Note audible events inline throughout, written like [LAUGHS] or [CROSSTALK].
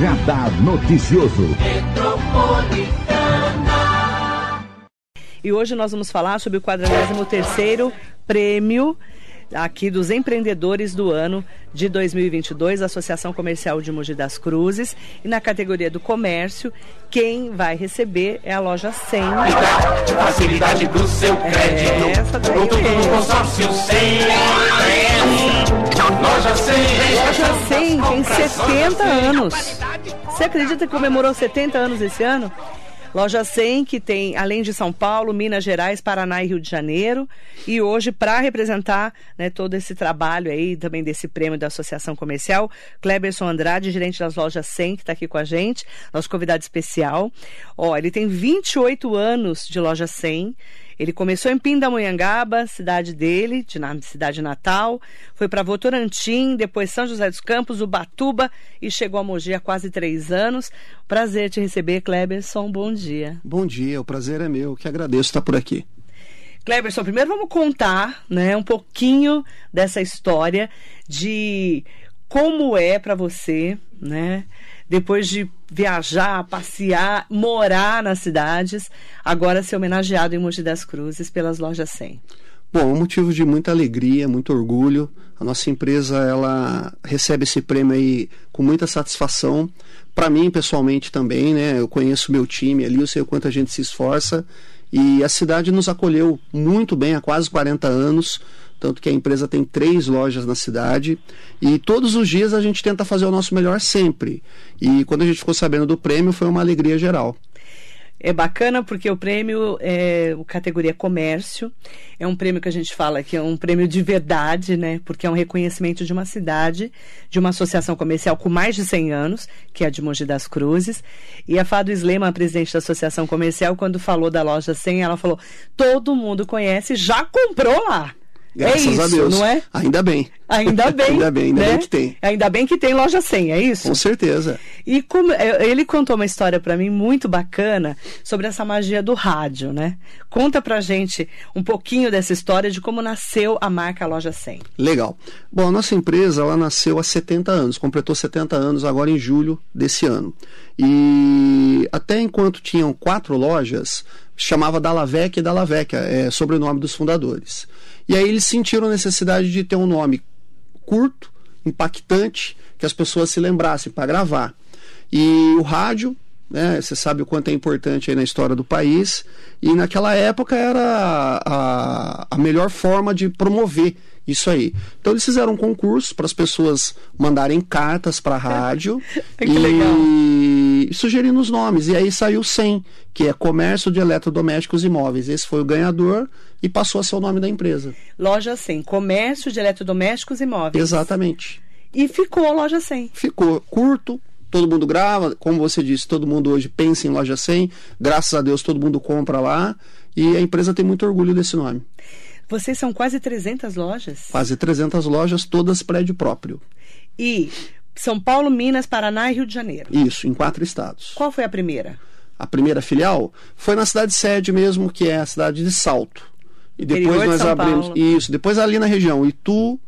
Radar Noticioso. E hoje nós vamos falar sobre o 43º Prêmio aqui dos empreendedores do ano de 2022, Associação Comercial de Mogi das Cruzes. E na categoria do comércio, quem vai receber é a loja 100. Facilidade do seu crédito. É essa daí Produto mesmo. do consórcio 100. Loja 100. Loja 100 tem 70 anos. Você acredita que comemorou 70 anos esse ano? Loja 100, que tem, além de São Paulo, Minas Gerais, Paraná e Rio de Janeiro. E hoje, para representar né, todo esse trabalho aí, também desse prêmio da Associação Comercial, Kleberson Andrade, gerente das lojas 100, que está aqui com a gente, nosso convidado especial. Ó, ele tem 28 anos de loja 100. Ele começou em Pindamonhangaba, cidade dele, de na cidade natal, foi para Votorantim, depois São José dos Campos, Ubatuba e chegou a Mogi há quase três anos. Prazer te receber, Kleberson. Bom dia. Bom dia, o prazer é meu, que agradeço estar por aqui. Kleberson, primeiro vamos contar, né, um pouquinho dessa história de como é para você, né, depois de viajar, passear, morar nas cidades, agora ser homenageado em Mogi das Cruzes pelas lojas 100. Bom, é um motivo de muita alegria, muito orgulho. A nossa empresa ela recebe esse prêmio aí com muita satisfação. Para mim, pessoalmente também, né? Eu conheço meu time ali, eu sei o quanto a gente se esforça. E a cidade nos acolheu muito bem há quase 40 anos. Tanto que a empresa tem três lojas na cidade. E todos os dias a gente tenta fazer o nosso melhor sempre. E quando a gente ficou sabendo do prêmio, foi uma alegria geral. É bacana porque o prêmio é o categoria comércio. É um prêmio que a gente fala que é um prêmio de verdade, né? Porque é um reconhecimento de uma cidade, de uma associação comercial com mais de 100 anos, que é a de Mogi das Cruzes. E a Fado Slema, a presidente da associação comercial, quando falou da loja 100, ela falou: todo mundo conhece, já comprou lá. Graças é isso, a Deus. não é? Ainda bem. Ainda [LAUGHS] bem. ainda bem, ainda né? bem que tem. Ainda bem que tem loja 100, é isso? Com certeza. E como, é, ele contou uma história para mim muito bacana sobre essa magia do rádio, né? Conta pra gente um pouquinho dessa história de como nasceu a marca Loja 100. Legal. Bom, a nossa empresa ela nasceu há 70 anos, completou 70 anos agora em julho desse ano. E até enquanto tinham quatro lojas, chamava Dalavec e Dalavec, é sobrenome dos fundadores. E aí eles sentiram a necessidade de ter um nome curto, impactante, que as pessoas se lembrassem para gravar. E o rádio, né, você sabe o quanto é importante aí na história do país, e naquela época era a, a melhor forma de promover isso aí. Então eles fizeram um concurso para as pessoas mandarem cartas para a [LAUGHS] rádio Que e legal. Sugerindo os nomes. E aí saiu 100, que é Comércio de Eletrodomésticos e Móveis. Esse foi o ganhador e passou a ser o nome da empresa. Loja 100, comércio de eletrodomésticos e móveis. Exatamente. E ficou a Loja 100. ficou curto, todo mundo grava, como você disse, todo mundo hoje pensa em loja 100, graças a Deus todo mundo compra lá e a empresa tem muito orgulho desse nome. Vocês são quase 300 lojas. Quase 300 lojas, todas prédio próprio. E São Paulo, Minas, Paraná e Rio de Janeiro. Isso, em quatro estados. Qual foi a primeira? A primeira filial foi na cidade sede mesmo, que é a cidade de Salto. E depois Interior nós abrimos. Paulo. Isso, depois ali na região Itu,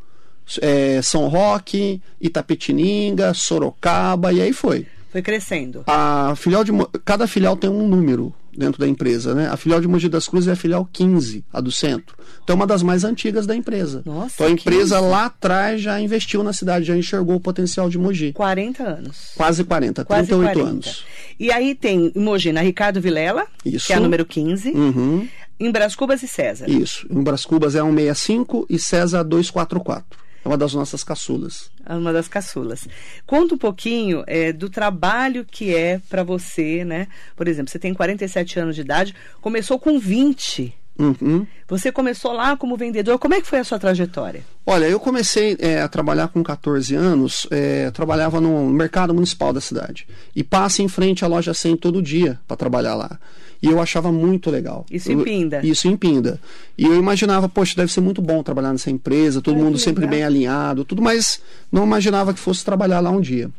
é, São Roque, Itapetininga, Sorocaba, e aí foi. Foi crescendo. A filial de cada filial tem um número dentro da empresa, né? A filial de Mogi das Cruzes é a filial 15, a do centro. Então é uma das mais antigas da empresa. Nossa, então a empresa 15. lá atrás já investiu na cidade, já enxergou o potencial de Mogi. 40 anos. Quase 40, Quase 38 40. anos. E aí tem em Mogi, na Ricardo Vilela, Isso. que é a número 15, Uhum, em Brás Cubas e César. isso. Em Bras Cubas é 165 e César 244. É uma das nossas caçulas. uma das caçulas. Conta um pouquinho é, do trabalho que é para você, né? Por exemplo, você tem 47 anos de idade, começou com 20. Uhum. Você começou lá como vendedor. Como é que foi a sua trajetória? Olha, eu comecei é, a trabalhar com 14 anos, é, trabalhava no mercado municipal da cidade. E passa em frente à loja 100 todo dia para trabalhar lá. E eu achava muito legal. Isso em Eu- Pinda. Isso em Pinda. E eu imaginava, poxa, deve ser muito bom trabalhar nessa empresa, todo Ai, mundo sempre legal. bem alinhado, tudo, mas não imaginava que fosse trabalhar lá um dia.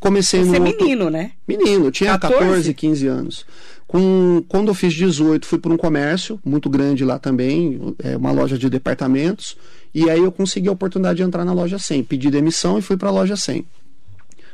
Comecei Você é no. outro- menino, né? Menino, tinha 14? 14, 15 anos. Com, quando eu fiz 18, fui para um comércio muito grande lá também, é, uma loja de departamentos, e aí eu consegui a oportunidade de entrar na loja 100. Pedi demissão e fui para a loja 100.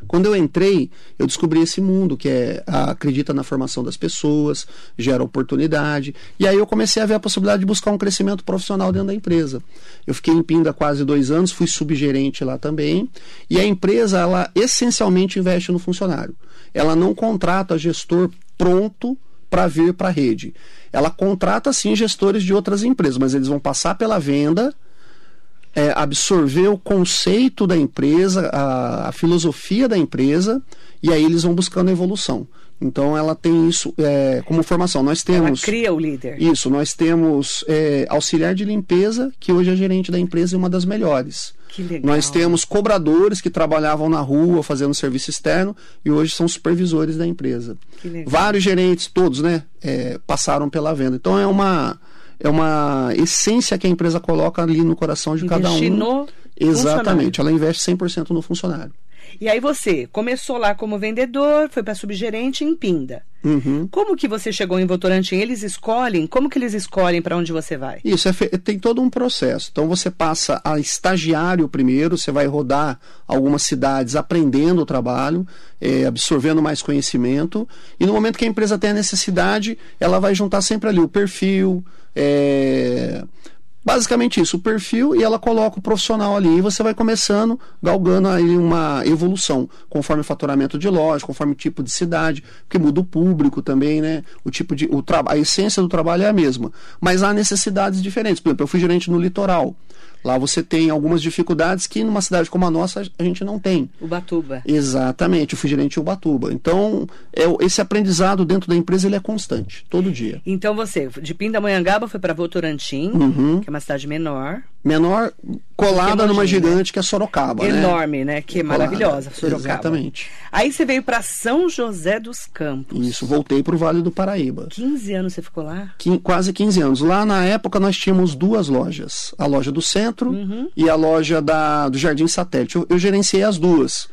Quando eu entrei, eu descobri esse mundo que é acredita na formação das pessoas, gera oportunidade. E aí eu comecei a ver a possibilidade de buscar um crescimento profissional dentro da empresa. Eu fiquei em Pinda quase dois anos, fui subgerente lá também. E a empresa, ela essencialmente investe no funcionário. Ela não contrata gestor pronto para vir para a rede. Ela contrata sim gestores de outras empresas, mas eles vão passar pela venda é, absorver o conceito da empresa, a, a, filosofia da empresa, e aí eles vão buscando evolução. Então ela tem isso é, como formação. Nós temos. Ela cria o líder. Isso, nós temos é, auxiliar de limpeza, que hoje é gerente da empresa e uma das melhores. Que legal. Nós temos cobradores que trabalhavam na rua fazendo serviço externo e hoje são supervisores da empresa. Que legal. Vários gerentes, todos, né, é, passaram pela venda. Então é uma é uma essência que a empresa coloca ali no coração de cada um. No Exatamente, ela investe 100% no funcionário. E aí você começou lá como vendedor, foi para subgerente em Pinda. Uhum. Como que você chegou em Votorantim? Eles escolhem? Como que eles escolhem para onde você vai? Isso, é tem todo um processo. Então você passa a estagiário primeiro, você vai rodar algumas cidades aprendendo o trabalho, é, absorvendo mais conhecimento. E no momento que a empresa tem a necessidade, ela vai juntar sempre ali o perfil, é, basicamente isso, o perfil e ela coloca o profissional ali e você vai começando, galgando aí uma evolução, conforme o faturamento de loja, conforme o tipo de cidade, porque muda o público também, né? O tipo de o a essência do trabalho é a mesma, mas há necessidades diferentes. Por exemplo, eu fui gerente no litoral. Lá você tem algumas dificuldades que numa cidade como a nossa a gente não tem. Ubatuba. Exatamente, eu fui gerente em Ubatuba. Então, é, esse aprendizado dentro da empresa ele é constante, todo dia. Então você, de Pindamonhangaba foi para Votorantim, Uhum. É uma cidade menor. Menor, colada numa né? gigante que é Sorocaba, né? Enorme, né? Que é maravilhosa, Sorocaba. Exatamente. Aí você veio para São José dos Campos. Isso, voltei para o Vale do Paraíba. 15 anos você ficou lá? Quin- quase 15 anos. Lá na época nós tínhamos duas lojas. A loja do centro Uhum. e a loja da, do Jardim Satélite. Eu, eu gerenciei as duas.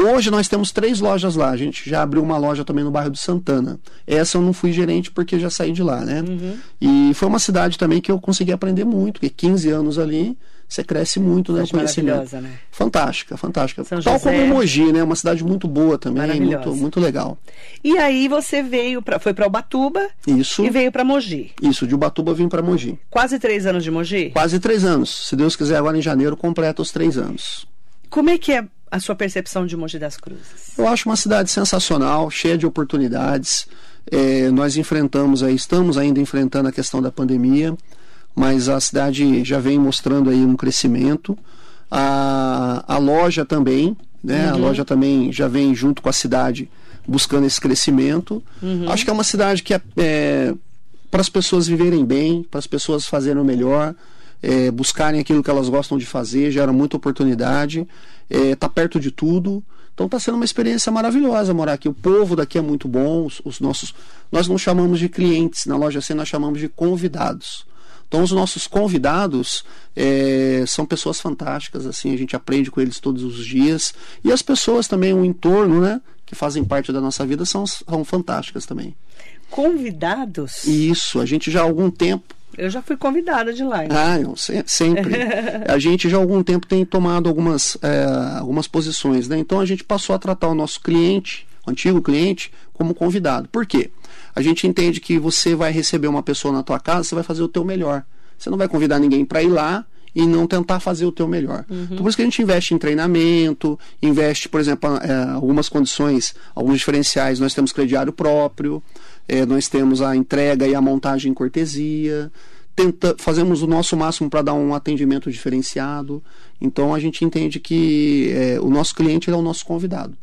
Hoje nós temos três lojas lá. A gente já abriu uma loja também no bairro do Santana. Essa eu não fui gerente porque já saí de lá, né? Uhum. E foi uma cidade também que eu consegui aprender muito, porque 15 anos ali você cresce muito né, conhecimento. maravilhosa, né? Fantástica, fantástica. São Tal José. como Mogi, né? Uma cidade muito boa também, muito, muito legal. E aí você veio para foi para Ubatuba Isso. e veio para Mogi. Isso, de Ubatuba eu vim para Mogi. Quase três anos de Mogi. Quase três anos. Se Deus quiser, agora em janeiro completa os três anos. Como é que é a sua percepção de Mogi das Cruzes? Eu acho uma cidade sensacional, cheia de oportunidades. É, nós enfrentamos aí, estamos ainda enfrentando a questão da pandemia, mas a cidade já vem mostrando aí um crescimento. A, a loja também, né? A loja também já vem junto com a cidade buscando esse crescimento. Acho que é uma cidade que é, é para as pessoas viverem bem, para as pessoas fazerem o melhor, é, buscarem aquilo que elas gostam de fazer, gera muita oportunidade, está perto de tudo. Então está sendo uma experiência maravilhosa morar aqui. O povo daqui é muito bom, os, os nossos. Nós não chamamos de clientes, na loja C nós chamamos de convidados. Então os nossos convidados é, são pessoas fantásticas, assim, a gente aprende com eles todos os dias. E as pessoas também, o entorno, né, que fazem parte da nossa vida, são, são fantásticas também. Convidados? Isso, a gente já há algum tempo Eu já fui convidada de lá. ah, não, se- sempre. [LAUGHS] A gente já há algum tempo tem tomado algumas, é, algumas posições, né? Então a gente passou a tratar o nosso cliente, o antigo cliente, como convidado. Por quê? A gente entende que você vai receber uma pessoa na tua casa, você vai fazer o teu melhor. Você não vai convidar ninguém para ir lá e não tentar fazer o teu melhor. Então, por isso que a gente investe em treinamento, investe, por exemplo, é, algumas condições, alguns diferenciais. Nós temos crediário próprio, é, nós temos a entrega e a montagem em cortesia, tenta, fazemos o nosso máximo para dar um atendimento diferenciado. Então a gente entende que é, o nosso cliente é o nosso convidado.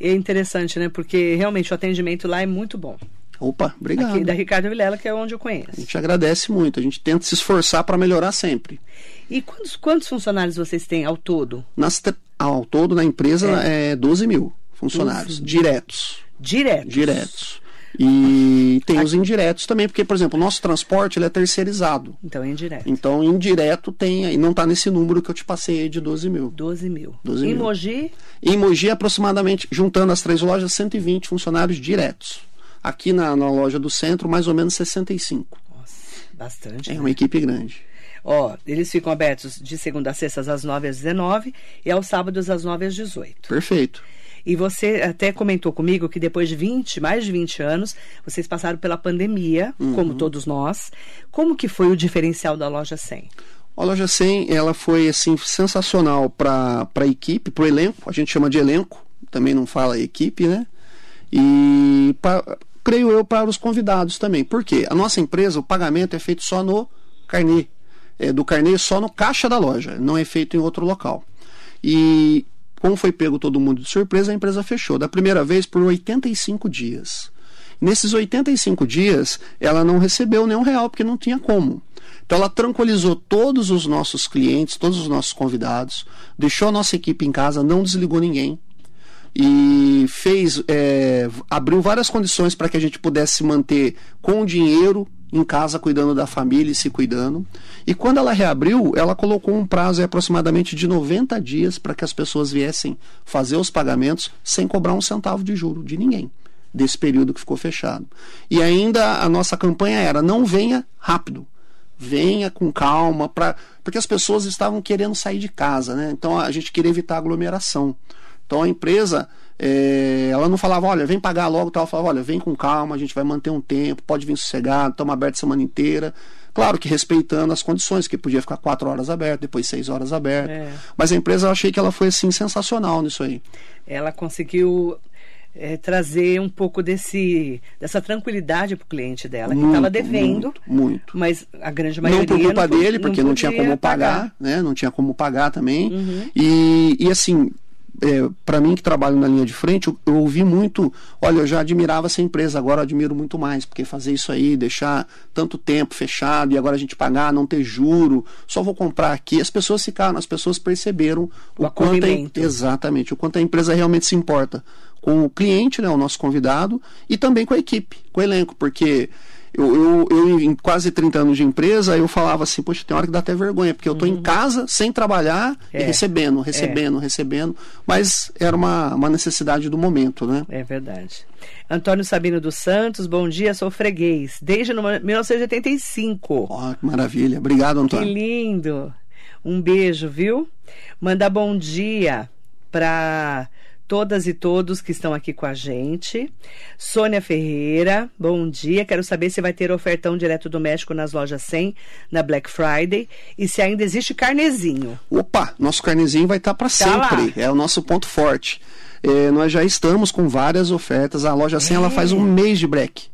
É interessante, né? Porque realmente o atendimento lá é muito bom. Opa, obrigado. Aqui da Ricardo Vilela, que é onde eu A conheço. gente agradece muito, a gente tenta se esforçar para melhorar sempre. E quantos, quantos funcionários vocês têm ao todo? Nas, ao todo na empresa é, 12 mil funcionários, 12 mil. diretos. Direto. Diretos. E tem os indiretos também, porque, por exemplo, o nosso transporte ele é terceirizado. Então é indireto. Então, indireto tem, e não está nesse número que eu te passei aí de 12 mil. 12 mil. 12 em mil. Mogi, Em Mogi, aproximadamente, juntando as três lojas, 120 funcionários diretos. Aqui na, na loja do centro, mais ou menos 65. nossa, bastante. É né? uma equipe grande. Ó, eles ficam abertos de segunda a sexta às 9 às 19 e aos sábados às 9 às 18. Perfeito. E você até comentou comigo que depois de 20, mais de 20 anos, vocês passaram pela pandemia, Uhum. como todos nós. Como que foi o diferencial da loja 100? A loja 100, ela foi assim sensacional para a equipe, para o elenco. A gente chama de elenco, também não fala equipe, né? E pra, creio eu para os convidados também. Por quê? A nossa empresa, o pagamento é feito só no carnê. É, do carnê só no caixa da loja, não é feito em outro local. E como foi pego todo mundo de surpresa, a empresa fechou. Da primeira vez por 85 dias. Nesses 85 dias, ela não recebeu nenhum real, porque não tinha como. Então, ela tranquilizou todos os nossos clientes, todos os nossos convidados, deixou a nossa equipe em casa, não desligou ninguém e fez, é, abriu várias condições para que a gente pudesse manter com dinheiro em casa, cuidando da família e se cuidando. E quando ela reabriu, ela colocou um prazo de aproximadamente de 90 dias para que as pessoas viessem fazer os pagamentos sem cobrar um centavo de juro de ninguém desse período que ficou fechado. E ainda a nossa campanha era: não venha rápido, venha com calma, pra, porque as pessoas estavam querendo sair de casa, né? Então a gente queria evitar aglomeração. Então a empresa, é, ela não falava, olha, vem pagar logo, tal, ela falava, olha, vem com calma, a gente vai manter um tempo, pode vir sossegado, estamos aberto a semana inteira. Claro que respeitando as condições, que podia ficar quatro horas aberto, depois seis horas aberto. É. Mas a empresa, eu achei que ela foi assim sensacional nisso aí. Ela conseguiu é, trazer um pouco desse, dessa tranquilidade para o cliente dela, que Muito, estava devendo, muito, muito. mas a grande maioria não por culpa po- dele, porque não, tinha podia como pagar, né? Não tinha como pagar também. E, e assim, é, para mim que trabalho na linha de frente, eu, eu ouvi muito. Olha, eu já admirava essa empresa, agora eu admiro muito mais, porque fazer isso aí, deixar tanto tempo fechado e agora a gente pagar, não ter juro, só vou comprar aqui. As pessoas ficaram, as pessoas perceberam O o, quanto a, acolhimento. exatamente o quanto a empresa realmente se importa com o cliente, né, o nosso convidado, e também com a equipe, com o elenco, porque eu, eu, eu, em quase 30 anos de empresa, eu falava assim, poxa, tem hora que dá até vergonha, porque eu estou em casa, sem trabalhar, Uhum. É. e recebendo, recebendo, recebendo, mas era uma, uma necessidade do momento, né? É verdade. Antônio Sabino dos Santos, bom dia, sou freguês, desde no- 1985. Ó, que maravilha. Obrigado, Que Antônio. lindo. Um beijo, viu? Manda bom dia para todas e todos que estão aqui com a gente. Sônia Ferreira, bom dia. Quero saber se vai ter ofertão direto do México nas lojas 100 na Black Friday e se ainda existe carnezinho. Opa, nosso carnezinho vai estar para Tá lá. sempre. É o nosso ponto forte. É, nós já estamos com várias ofertas. A loja 100 ela faz um mês de break.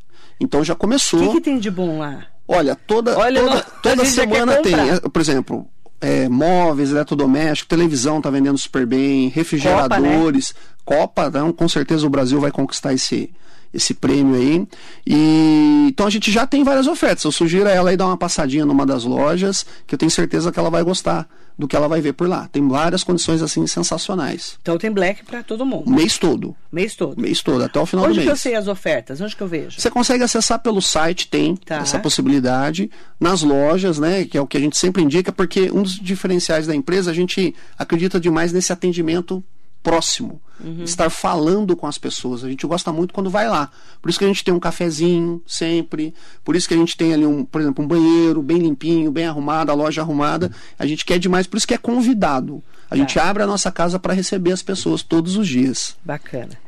Então já O começou. que, que tem de bom lá? Olha, toda, Olha, toda, não- toda semana tem, é, por exemplo, é, móveis, eletrodoméstico, televisão tá vendendo super bem, refrigeradores, Copa, né, com certeza o Brasil vai conquistar esse, esse prêmio aí. E então a gente já tem várias ofertas. Eu sugiro a ela aí dar uma passadinha numa das lojas, que eu tenho certeza que ela vai gostar do que ela vai ver por lá. Tem várias condições assim sensacionais. Então tem Black para todo mundo, mês todo, mês todo. mês todo, até o final Onde do que mês. eu sei as ofertas? Onde que eu vejo? Você consegue acessar pelo site, tem Tá. essa possibilidade. Nas lojas, né? Que é o que a gente sempre indica, porque um dos diferenciais da empresa, a gente acredita demais nesse atendimento próximo. Estar falando com as pessoas. A gente gosta muito quando vai lá. Por isso que a gente tem um cafezinho sempre. Por isso que a gente tem ali, um, por exemplo, um banheiro bem limpinho, bem arrumado, a loja arrumada. A gente quer demais, por isso que é convidado. A gente abre a nossa casa para receber as pessoas todos os dias. Bacana.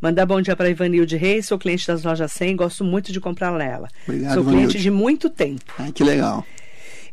Mandar bom dia para Ivanilde Reis, sou cliente das lojas 100, gosto muito de comprar nela. Obrigado, sou cliente Ivanilde. de muito tempo. Ai, que legal.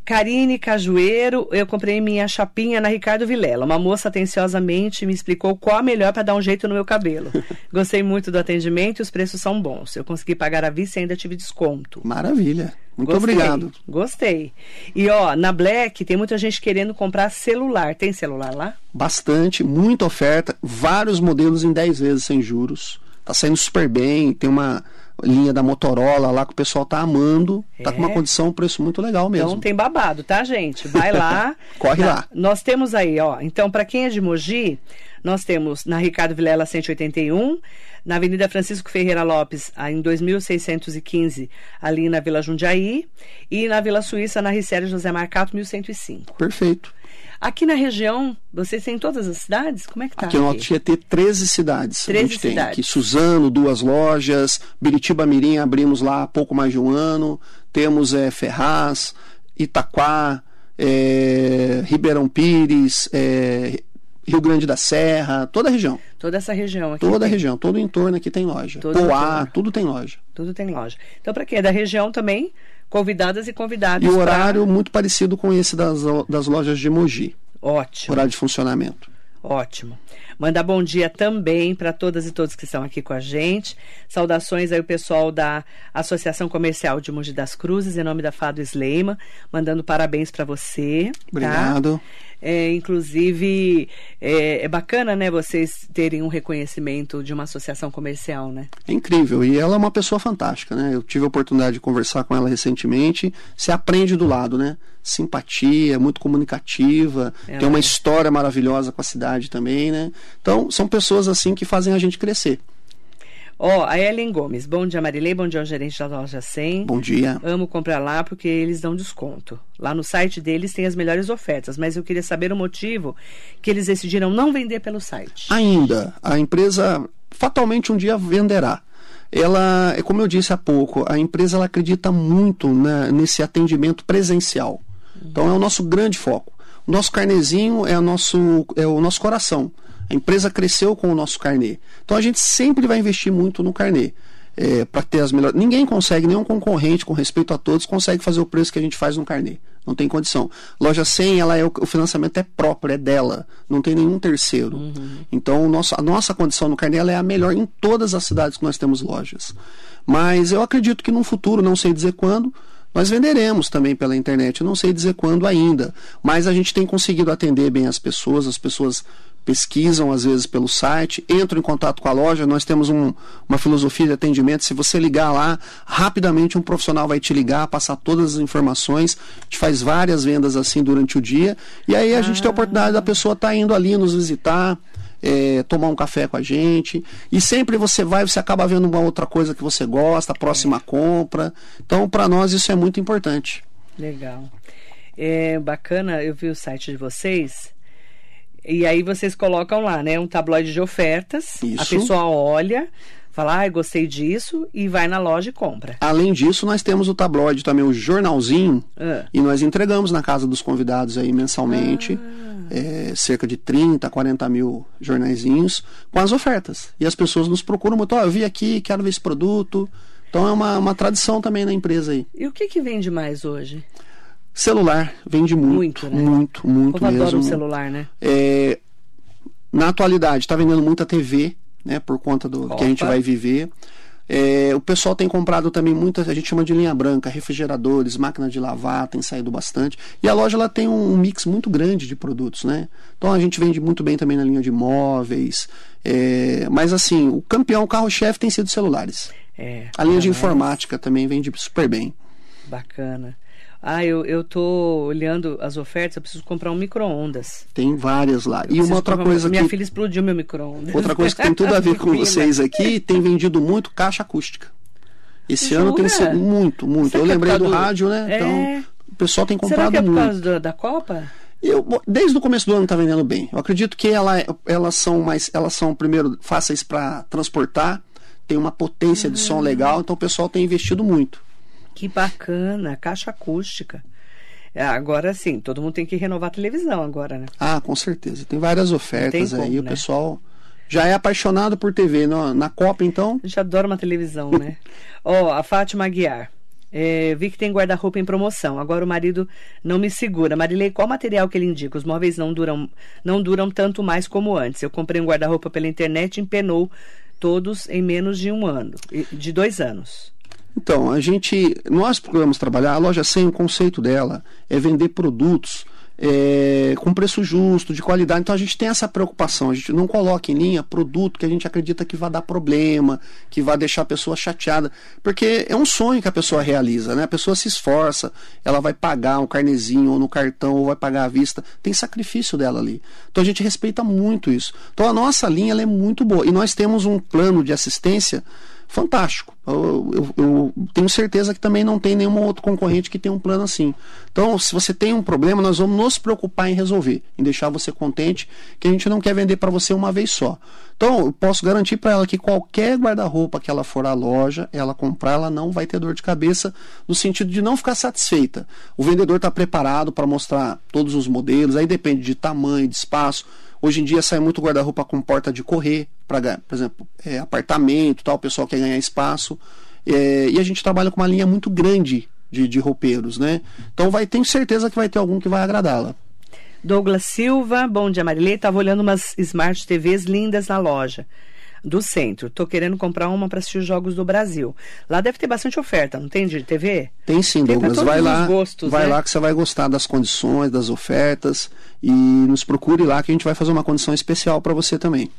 Karine Cajueiro, eu comprei minha chapinha na Ricardo Vilela. Uma moça atenciosamente me explicou qual a melhor para dar um jeito no meu cabelo. [LAUGHS] Gostei muito do atendimento e os preços são bons. Eu consegui pagar à vista e ainda tive desconto. Maravilha. Muito Gostei, obrigado. Gostei. E ó, na Black tem muita gente querendo comprar celular. Tem celular lá? bastante, muita oferta, vários modelos em 10 vezes sem juros. Tá saindo super bem, tem uma linha da Motorola lá que o pessoal tá amando, tá com uma É. condição, um preço muito legal mesmo. Então tem babado, tá, gente? Vai lá. [LAUGHS] Corre Na- lá. Nós temos aí, ó. Então, para quem é de Mogi, nós temos na Ricardo Vilela 181, na Avenida Francisco Ferreira Lopes, em 2615, ali na Vila Jundiaí, e na Vila Suíça, na Ricério José Marcato, 1105. Perfeito. Aqui na região, vocês têm todas as cidades? Como é que tá? Aqui no Alto Tietê, 13 cidades. 13 a gente tem cidades. aqui Suzano, duas lojas, Biritiba Mirim abrimos lá há pouco mais de um ano, temos é, Ferraz, Itaquá, é, Ribeirão Pires, é, Rio Grande da Serra, toda a região. Toda essa região aqui. Toda a tem. região, todo o entorno aqui tem loja. Todo Poá, tudo tem loja. Tudo tem loja. Então, para quem é da região também, convidadas e convidados. E o pra- horário muito parecido com esse das, das lojas de Mogi. Ótimo. Horário de funcionamento. Ótimo. Mandar bom dia também para todas e todos que estão aqui com a gente. Saudações aí o pessoal da Associação Comercial de Mogi das Cruzes, em nome da Fado Sleima, mandando parabéns para você. tá? É, inclusive, é, é bacana, né, vocês terem um reconhecimento de uma associação comercial, né? É incrível. E ela é uma pessoa fantástica, né? Eu tive a oportunidade de conversar com ela recentemente. Você aprende do lado, né? Simpatia, muito comunicativa, Ela tem uma é. história maravilhosa com a cidade também, né? Então, são pessoas assim que fazem a gente crescer. Ó, a Ellen Gomes. Bom dia, Marilei. Bom dia ao gerente da loja 100. Bom dia. Amo comprar lá porque eles dão desconto. Lá no site deles tem as melhores ofertas, mas eu queria saber o motivo que eles decidiram não vender pelo site. Ainda, a empresa fatalmente um dia venderá. Ela, é como eu disse há pouco, a empresa ela acredita muito na- nesse atendimento presencial. Então é o nosso grande foco. O nosso carnezinho é nosso, é o nosso coração. A empresa cresceu com o nosso carnê. Então a gente sempre vai investir muito no carnê. para ter as melhores. Ninguém consegue, nenhum concorrente, com respeito a todos, consegue fazer o preço que a gente faz no carnê. Não tem condição. Loja 100, ela é o, financiamento é próprio, é dela. Não tem nenhum terceiro. Então o nosso, a nossa condição no carnê ela é a melhor em todas as cidades que nós temos lojas. Mas eu acredito que no futuro, não sei dizer quando, nós venderemos também pela internet, eu não sei dizer quando ainda, mas a gente tem conseguido atender bem as pessoas, as pessoas pesquisam às vezes pelo site, entram em contato com a loja, nós temos um- uma filosofia de atendimento, se você ligar lá, rapidamente um profissional vai te ligar, passar todas as informações, a gente faz várias vendas assim durante o dia, e aí a gente tem a oportunidade da pessoa estar indo ali nos visitar, é, tomar um café com a gente. E sempre você vai, você acaba vendo uma outra coisa que você gosta, a próxima compra. Então, para nós, isso é muito importante. Legal. É bacana, eu vi o site de vocês. E aí vocês colocam lá, né, um tabloide de ofertas. A Isso. pessoa olha, fala, ah, gostei disso, e vai na loja e compra. Além disso, nós temos o tabloide também, o jornalzinho, Ah. e nós entregamos na casa dos convidados aí mensalmente. é, cerca de 30, 40 mil jornaizinhos com as ofertas. E as pessoas nos procuram muito, ó, eu vi aqui, quero ver esse produto. Então é uma, uma tradição também na empresa aí. E o que que vende mais hoje? Celular vende muito, Muito, né? muito, muito, O adora mesmo. um celular, né? É, na atualidade, está vendendo muita TV, né? Por conta do que a gente Opa. vai viver. É, o pessoal tem comprado também muita, a gente chama de linha branca, refrigeradores, máquina de lavar, tem saído bastante. E a loja ela tem um mix muito grande de produtos, né? Então a gente vende muito bem também na linha de móveis. é, mas assim, o campeão, o carro-chefe tem sido celulares. É. A linha de Ah, informática também vende super bem. Bacana. Ah, eu, eu tô olhando as ofertas, eu preciso comprar um micro-ondas. Tem várias lá. Eu E uma outra coisa Minha que filha explodiu meu micro-ondas. Outra coisa que tem tudo a ver com [LAUGHS] vocês aqui, tem vendido muito caixa acústica. Esse Jura? ano tem sido muito, muito. Será Eu é lembrei por do do- rádio, né? É. Então, o pessoal tem Será comprado que é por muito. causa da, da Copa? Eu, desde o começo do ano está vendendo bem. Eu acredito que ela, elas são mais, elas são primeiro fáceis para transportar, tem uma potência de Uhum. som legal, então o pessoal tem investido muito. Que bacana, caixa acústica. É, Agora sim, todo mundo tem que renovar a televisão agora, né? Ah, com certeza. Tem várias ofertas tem aí, como, o né? pessoal já é apaixonado por TV. Na, na Copa, então, A gente adora uma televisão, né? [LAUGHS] Ó, a Fátima Aguiar. É, vi que tem guarda-roupa em promoção. Agora o marido não me segura. Marilei, qual material que ele indica? Os móveis não duram, não duram tanto mais como antes. Eu comprei um guarda-roupa pela internet e empenou todos em menos de um ano, de dois anos. Então, a gente, nós procuramos trabalhar, a loja 100, o conceito dela é vender produtos é, com preço justo, de qualidade. Então a gente tem essa preocupação, a gente não coloca em linha produto que a gente acredita que vai dar problema, que vai deixar a pessoa chateada, porque é um sonho que a pessoa realiza, né? A pessoa se esforça, ela vai pagar um carnezinho ou no cartão ou vai pagar à vista, tem sacrifício dela ali. Então a gente respeita muito isso. Então a nossa linha é muito boa e nós temos um plano de assistência fantástico. Eu, eu- eu tenho certeza que também não tem nenhum outro concorrente que tenha um plano assim. Então, se você tem um problema, nós vamos nos preocupar em resolver, em deixar você contente, que a gente não quer vender para você uma vez só. Então, eu posso garantir para ela que qualquer guarda-roupa que ela for à loja, ela comprar, ela não vai ter dor de cabeça, no sentido de não ficar satisfeita. O vendedor está preparado para mostrar todos os modelos, aí depende de tamanho, de espaço. Hoje em dia sai muito guarda-roupa com porta de correr, para, por exemplo, é, apartamento, tal, o pessoal quer ganhar espaço. É, e a gente trabalha com uma linha muito grande de, de roupeiros, né? Então vai, tenho certeza que vai ter algum que vai agradá-la. Douglas Silva, bom dia Marilê, estava olhando umas Smart TVs lindas na loja do centro. Tô querendo comprar uma para assistir os jogos do Brasil. Lá deve ter bastante oferta, não tem de TV? Tem sim, Tem Douglas. Vai lá, gostos, vai né? lá que você vai gostar das condições, das ofertas e nos procure lá que a gente vai fazer uma condição especial para você também.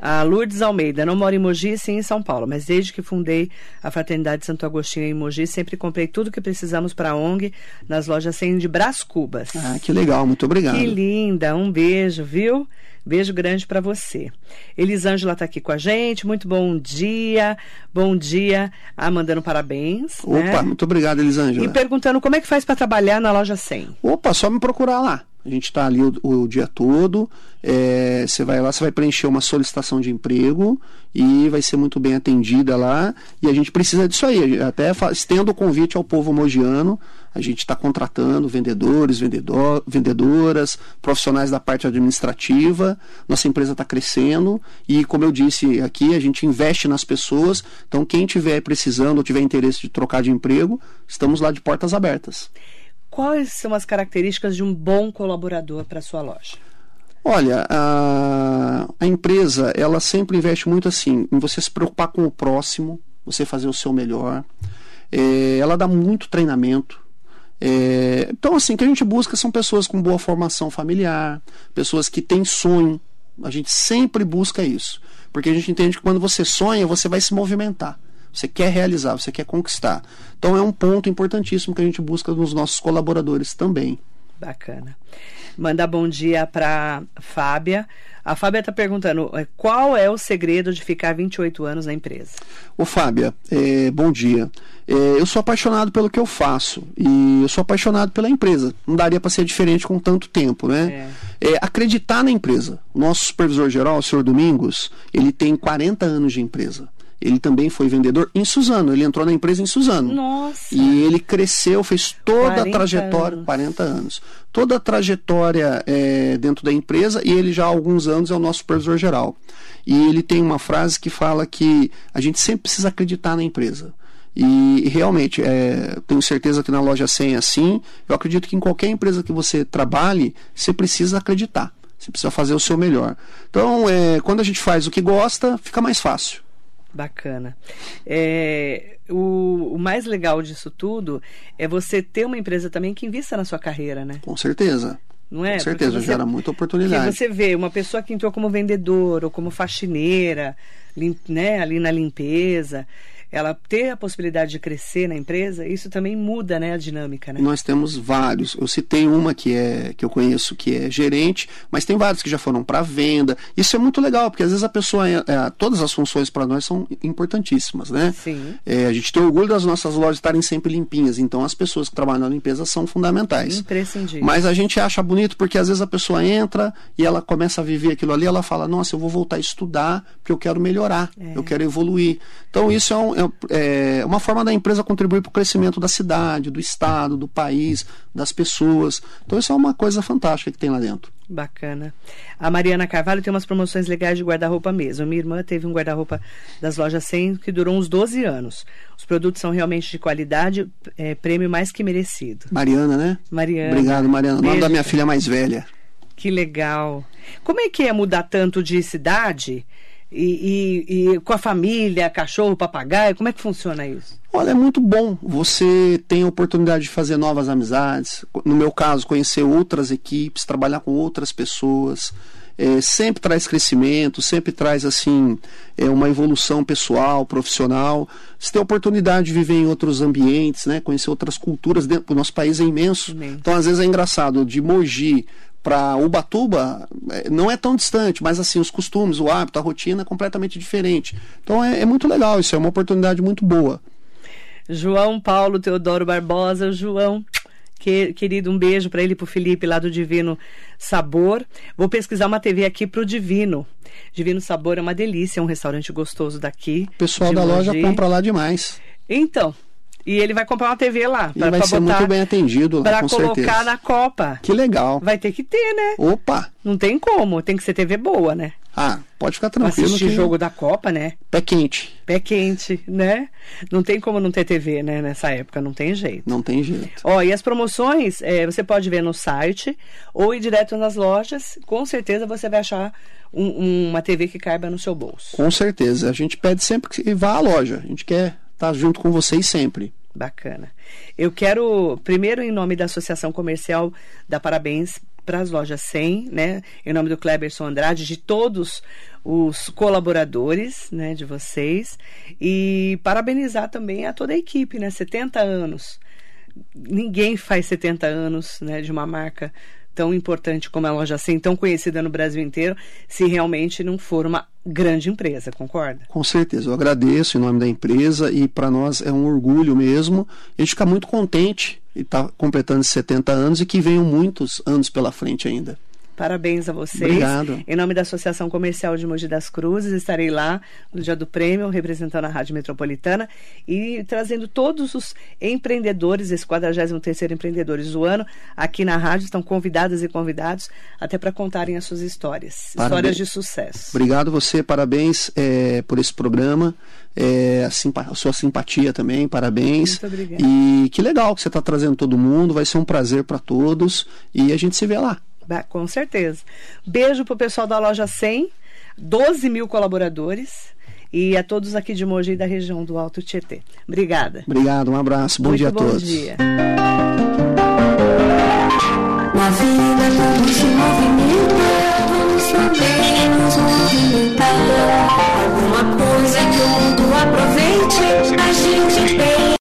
A Lourdes Almeida, não moro em Mogi, sim em São Paulo, mas desde que fundei a Fraternidade Santo Agostinho em Mogi, sempre comprei tudo que precisamos para a ONG nas lojas 100 de Brás Cubas. Ah, que legal, muito obrigado. Que linda, um beijo, viu? Beijo grande para você. Elisângela está aqui com a gente, muito bom dia. Bom dia, ah, mandando parabéns. Opa, né? muito obrigado, Elisângela. E perguntando como é que faz para trabalhar na loja 100. Opa, só me procurar lá. A gente está ali o, o dia todo. é, Você vai lá, você vai preencher uma solicitação de emprego e vai ser muito bem atendida lá. E a gente precisa disso aí. Até estendo o convite ao povo mogiano. A gente está contratando vendedores, vendedor, vendedoras, profissionais da parte administrativa. Nossa empresa está crescendo e, como eu disse aqui, a gente investe nas pessoas. Então, quem tiver precisando ou tiver interesse de trocar de emprego, estamos lá de portas abertas. Quais são as características de um bom colaborador para sua loja? Olha, a, a empresa, ela sempre investe muito assim, em você se preocupar com o próximo, você fazer o seu melhor. É, ela dá muito treinamento. É, então, assim, o que a gente busca são pessoas com boa formação familiar, pessoas que têm sonho. A gente sempre busca isso. Porque a gente entende que quando você sonha, você vai se movimentar. Você quer realizar, você quer conquistar. Então é um ponto importantíssimo que a gente busca nos nossos colaboradores também. Bacana. Manda bom dia para Fábia. A Fábia está perguntando eh, qual é o segredo de ficar 28 anos na empresa. Ô Fábia, é, bom dia. É, eu sou apaixonado pelo que eu faço e eu sou apaixonado pela empresa. Não daria para ser diferente com tanto tempo, né? É, acreditar na empresa. O nosso supervisor geral, o senhor Domingos, ele tem 40 anos de empresa. Ele também foi vendedor em Suzano. Ele entrou na empresa em Suzano. Nossa! E ele cresceu, fez toda a 40 trajetória, anos. 40 anos, toda a trajetória é, dentro da empresa e ele já há alguns anos é o nosso supervisor geral. E ele tem uma frase que fala que a gente sempre precisa acreditar na empresa. E, e realmente, é, tenho certeza que na loja 100 é assim. Eu acredito que em qualquer empresa que você trabalhe, você precisa acreditar. Você precisa fazer o seu melhor. Então, é, quando a gente faz o que gosta, fica mais fácil. Bacana. É, o, o mais legal disso tudo é você ter uma empresa também que invista na sua carreira, né? Com certeza. Não é? Com certeza, Porque você- gera muita oportunidade. você vê uma pessoa que entrou como vendedor ou como faxineira, lim- né, ali na limpeza, ela ter a possibilidade de crescer na empresa, isso também muda, né, a dinâmica, né? Nós temos vários. Eu citei uma que é que eu conheço que é gerente, mas tem vários que já foram para venda. Isso é muito legal, porque às vezes a pessoa, é, é, todas as funções para nós são importantíssimas, né? Sim. É, a gente tem orgulho das nossas lojas estarem sempre limpinhas, então as pessoas que trabalham na limpeza são fundamentais. Imprescindível. Mas a gente acha bonito porque às vezes a pessoa entra e ela começa a viver aquilo ali, ela fala, nossa, eu vou voltar a estudar porque eu quero melhorar, eu quero evoluir. Então isso é, um- é é uma forma da empresa contribuir para o crescimento da cidade, do estado, do país, das pessoas. Então isso é uma coisa fantástica que tem lá dentro. Bacana. A Mariana Carvalho tem umas promoções legais de guarda-roupa mesmo. Minha irmã teve um guarda-roupa das lojas 100 que durou uns 12 anos. Os produtos são realmente de qualidade, é, prêmio mais que merecido. Mariana, né? Mariana. Obrigado, Mariana. O nome Beijo. da minha filha mais velha. Que legal. Como é que é mudar tanto de cidade e, e- e com a família, cachorro, papagaio? Como é que funciona isso? Olha, é muito bom. Você tem a oportunidade de fazer novas amizades. No meu caso, conhecer outras equipes, trabalhar com outras pessoas. É, sempre traz crescimento, sempre traz assim é, uma evolução pessoal, profissional. Você tem a oportunidade de viver em outros ambientes, né? Conhecer outras culturas. Dentro, o nosso país é imenso. Então, às vezes é engraçado. De Mogi para Ubatuba é, não é tão distante, mas assim os costumes, o hábito, a rotina é completamente diferente. Então é, é muito legal. Isso é uma oportunidade muito boa. João Paulo Teodoro Barbosa, João, que- querido, um beijo para ele e pro Felipe lá do Divino Sabor. Vou pesquisar uma TV aqui pro Divino. Divino Sabor é uma delícia, é um restaurante gostoso daqui. O pessoal da loja Mogi. compra lá demais. Então, E ele vai comprar uma TV lá. E vai ser muito bem atendido lá, com colocar certeza. na Copa. Que legal. Vai ter que ter, né? Opa! Não tem como. Tem que ser TV boa, né? Ah, pode ficar Pra tranquilo. assistir que jogo da Copa, né? Pé quente. Pé quente, né? Não tem como não ter TV, né? Nessa época, não tem jeito. Não tem jeito. Ó, e as promoções é, você pode ver no site ou ir direto nas lojas. Com certeza você vai achar um- uma TV que caiba no seu bolso. Com certeza. A gente pede sempre que vá à loja. A gente quer estar junto com vocês sempre. Bacana. Eu quero, primeiro, em nome da Associação Comercial, dar parabéns para as lojas 100, né? Em nome do Kleberson Andrade, de todos os colaboradores, né, de vocês. E parabenizar também a toda a equipe, né? 70 anos. Ninguém faz 70 anos, né, de uma marca tão importante como a loja 100, tão conhecida no Brasil inteiro, se realmente não for uma grande empresa, concorda? Com certeza. Eu agradeço em nome da empresa e para nós é um orgulho mesmo. A gente fica muito contente e estar completando esses 70 anos e que venham muitos anos pela frente ainda. Parabéns a vocês. Obrigado. Em nome da Associação Comercial de Mogi das Cruzes, estarei lá no dia do prêmio, representando a Rádio Metropolitana e trazendo todos os empreendedores, esse 43º Empreendedores do Ano, aqui na rádio, estão convidadas e convidados até para contarem as suas histórias, Parabéns. histórias de sucesso. Obrigado você, parabéns é, por esse programa, é, a, simpa- a sua simpatia também, parabéns. Muito obrigada. E que legal que você está trazendo todo mundo, vai ser um prazer para todos e a gente se vê lá. Ba- Com certeza. Beijo pro pessoal da loja 100, 12 mil colaboradores e a todos aqui de Mogi e da região do Alto Tietê. Obrigada. Obrigado, um abraço, bom Muito dia a bom todos. dia. Na vida tudo se movimenta, vamos saber.